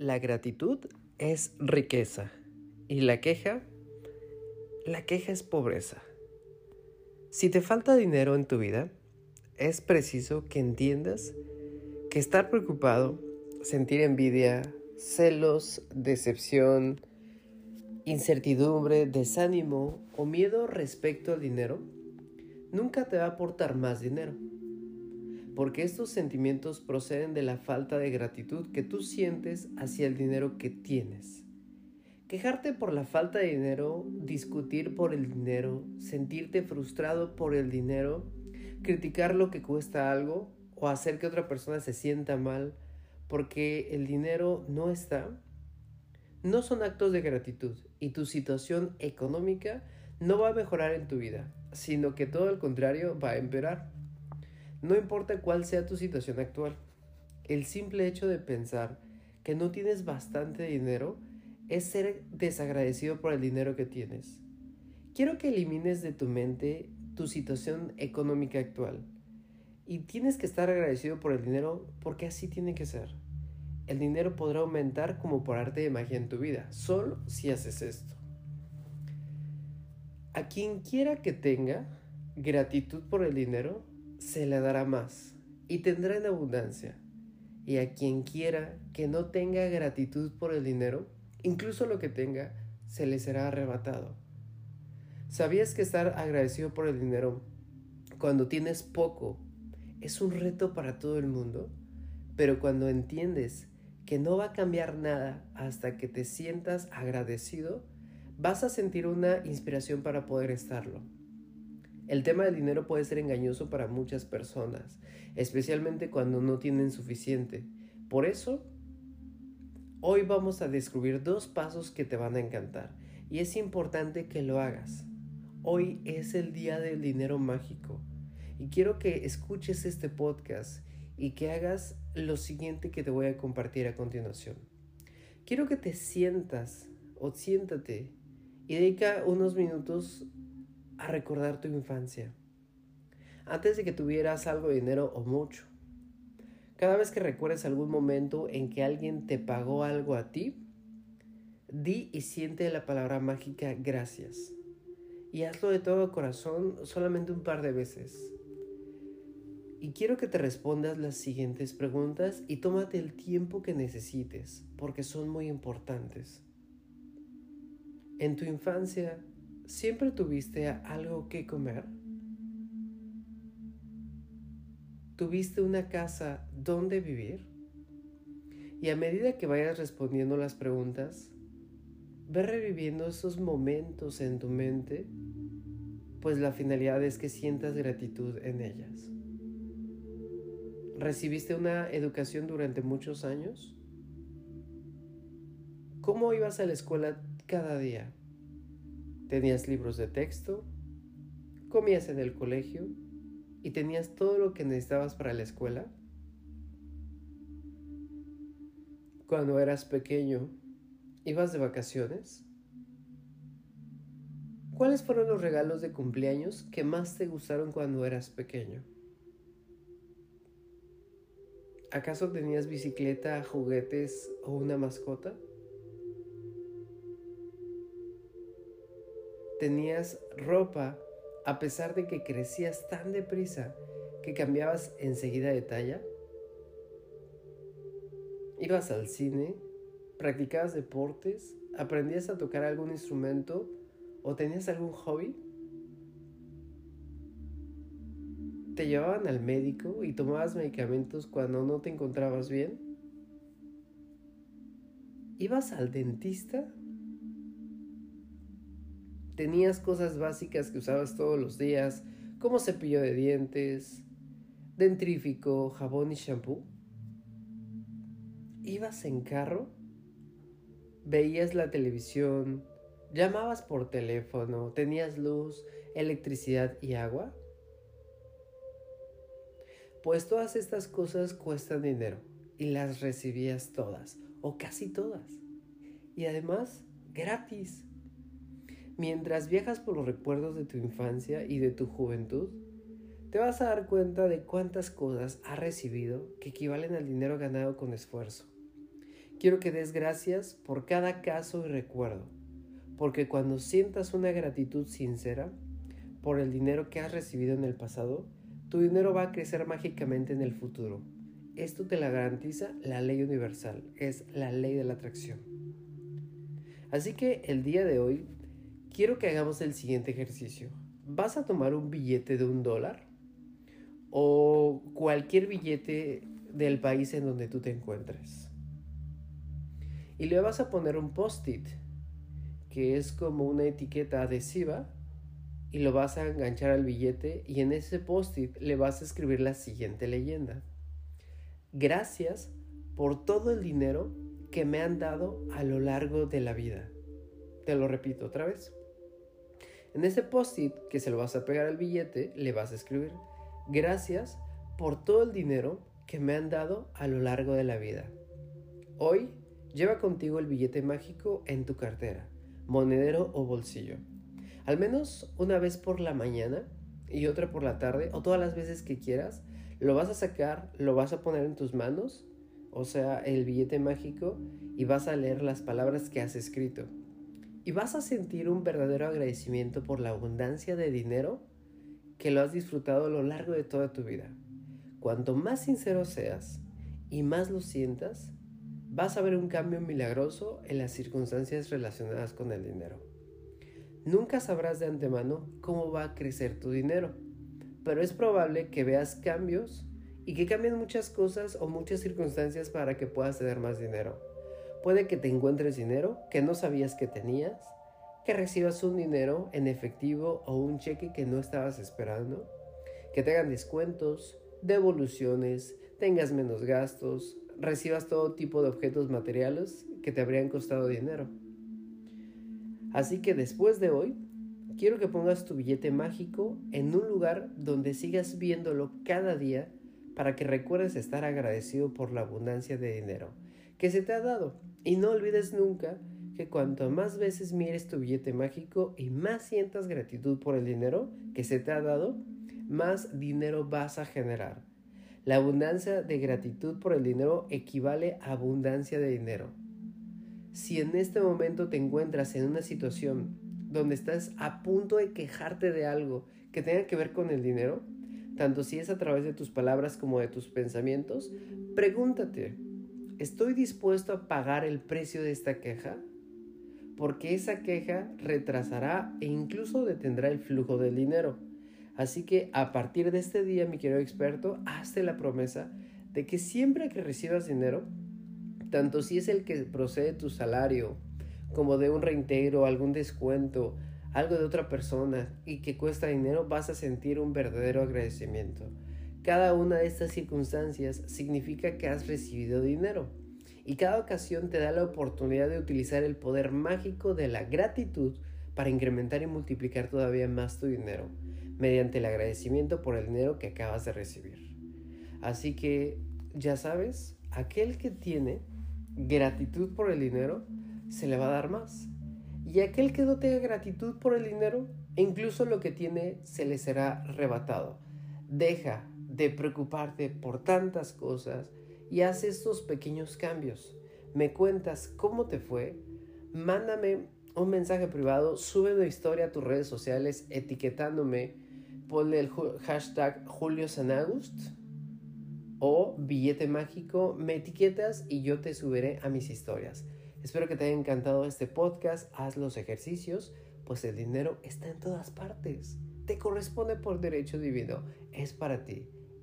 La gratitud es riqueza y la queja, la queja es pobreza. Si te falta dinero en tu vida, es preciso que entiendas que estar preocupado, sentir envidia, celos, decepción, incertidumbre, desánimo o miedo respecto al dinero, nunca te va a aportar más dinero porque estos sentimientos proceden de la falta de gratitud que tú sientes hacia el dinero que tienes. Quejarte por la falta de dinero, discutir por el dinero, sentirte frustrado por el dinero, criticar lo que cuesta algo o hacer que otra persona se sienta mal porque el dinero no está, no son actos de gratitud y tu situación económica no va a mejorar en tu vida, sino que todo al contrario va a empeorar. No importa cuál sea tu situación actual, el simple hecho de pensar que no tienes bastante dinero es ser desagradecido por el dinero que tienes. Quiero que elimines de tu mente tu situación económica actual. Y tienes que estar agradecido por el dinero porque así tiene que ser. El dinero podrá aumentar como por arte de magia en tu vida, solo si haces esto. A quien quiera que tenga gratitud por el dinero, se le dará más y tendrá en abundancia. Y a quien quiera que no tenga gratitud por el dinero, incluso lo que tenga, se le será arrebatado. ¿Sabías que estar agradecido por el dinero cuando tienes poco es un reto para todo el mundo? Pero cuando entiendes que no va a cambiar nada hasta que te sientas agradecido, vas a sentir una inspiración para poder estarlo. El tema del dinero puede ser engañoso para muchas personas, especialmente cuando no tienen suficiente. Por eso, hoy vamos a descubrir dos pasos que te van a encantar y es importante que lo hagas. Hoy es el día del dinero mágico y quiero que escuches este podcast y que hagas lo siguiente que te voy a compartir a continuación. Quiero que te sientas o siéntate y dedica unos minutos a recordar tu infancia. Antes de que tuvieras algo de dinero o mucho. Cada vez que recuerdes algún momento en que alguien te pagó algo a ti, di y siente la palabra mágica gracias. Y hazlo de todo corazón solamente un par de veces. Y quiero que te respondas las siguientes preguntas y tómate el tiempo que necesites, porque son muy importantes. En tu infancia, ¿Siempre tuviste algo que comer? ¿Tuviste una casa donde vivir? Y a medida que vayas respondiendo las preguntas, ve reviviendo esos momentos en tu mente, pues la finalidad es que sientas gratitud en ellas. ¿Recibiste una educación durante muchos años? ¿Cómo ibas a la escuela cada día? Tenías libros de texto, comías en el colegio y tenías todo lo que necesitabas para la escuela. Cuando eras pequeño, ¿ibas de vacaciones? ¿Cuáles fueron los regalos de cumpleaños que más te gustaron cuando eras pequeño? ¿Acaso tenías bicicleta, juguetes o una mascota? Tenías ropa a pesar de que crecías tan deprisa que cambiabas enseguida de talla? ¿Ibas al cine? ¿Practicabas deportes? ¿Aprendías a tocar algún instrumento? ¿O tenías algún hobby? ¿Te llevaban al médico y tomabas medicamentos cuando no te encontrabas bien? ¿Ibas al dentista? Tenías cosas básicas que usabas todos los días, como cepillo de dientes, dentrífico, jabón y shampoo. Ibas en carro, veías la televisión, llamabas por teléfono, tenías luz, electricidad y agua. Pues todas estas cosas cuestan dinero y las recibías todas o casi todas. Y además, gratis. Mientras viajas por los recuerdos de tu infancia y de tu juventud, te vas a dar cuenta de cuántas cosas has recibido que equivalen al dinero ganado con esfuerzo. quiero que des gracias por cada caso y recuerdo, porque cuando sientas una gratitud sincera por el dinero que has recibido en el pasado, tu dinero va a crecer mágicamente en el futuro. Esto te la garantiza la ley universal, es la ley de la atracción. Así que el día de hoy quiero que hagamos el siguiente ejercicio. Vas a tomar un billete de un dólar o cualquier billete del país en donde tú te encuentres y le vas a poner un post-it, que es como una etiqueta adhesiva, y lo vas a enganchar al billete y en ese post-it le vas a escribir la siguiente leyenda. Gracias por todo el dinero que me han dado a lo largo de la vida. Te lo repito otra vez. En ese post-it que se lo vas a pegar al billete, le vas a escribir, gracias por todo el dinero que me han dado a lo largo de la vida. Hoy Lleva contigo el billete mágico en tu cartera, monedero o bolsillo. Al menos una vez por la mañana y otra por la tarde o todas las veces que quieras, lo vas a sacar, lo vas a poner en tus manos, o sea, el billete mágico, y vas a leer las palabras que has escrito. Y vas a sentir un verdadero agradecimiento por la abundancia de dinero que lo has disfrutado a lo largo de toda tu vida. Cuanto más sincero seas y más lo sientas, vas a ver un cambio milagroso en las circunstancias relacionadas con el dinero. Nunca sabrás de antemano cómo va a crecer tu dinero, pero es probable que veas cambios y que cambien muchas cosas o muchas circunstancias para que puedas tener más dinero. Puede que te encuentres dinero que no sabías que tenías, que recibas un dinero en efectivo o un cheque que no estabas esperando, que te hagan descuentos, devoluciones, tengas menos gastos, recibas todo tipo de objetos materiales que te habrían costado dinero. Así que después de hoy, quiero que pongas tu billete mágico en un lugar donde sigas viéndolo cada día para que recuerdes estar agradecido por la abundancia de dinero que se te ha dado. Y no olvides nunca que cuanto más veces mires tu billete mágico y más sientas gratitud por el dinero que se te ha dado, más dinero vas a generar. La abundancia de gratitud por el dinero equivale a abundancia de dinero. Si en este momento te encuentras en una situación donde estás a punto de quejarte de algo que tenga que ver con el dinero, tanto si es a través de tus palabras como de tus pensamientos, pregúntate, ¿estoy dispuesto a pagar el precio de esta queja? Porque esa queja retrasará e incluso detendrá el flujo del dinero. Así que a partir de este día, mi querido experto, hazte la promesa de que siempre que recibas dinero, tanto si es el que procede tu salario, como de un reintegro, algún descuento, algo de otra persona y que cuesta dinero, vas a sentir un verdadero agradecimiento. Cada una de estas circunstancias significa que has recibido dinero y cada ocasión te da la oportunidad de utilizar el poder mágico de la gratitud para incrementar y multiplicar todavía más tu dinero mediante el agradecimiento por el dinero que acabas de recibir. Así que, ya sabes, aquel que tiene gratitud por el dinero, se le va a dar más. Y aquel que no tenga gratitud por el dinero, incluso lo que tiene se le será arrebatado. Deja de preocuparte por tantas cosas y haz estos pequeños cambios. Me cuentas cómo te fue, mándame un mensaje privado, sube una historia a tus redes sociales etiquetándome ponle el hashtag Julio Sanagust o billete mágico, me etiquetas y yo te subiré a mis historias. Espero que te haya encantado este podcast, haz los ejercicios, pues el dinero está en todas partes. Te corresponde por derecho divino, es para ti.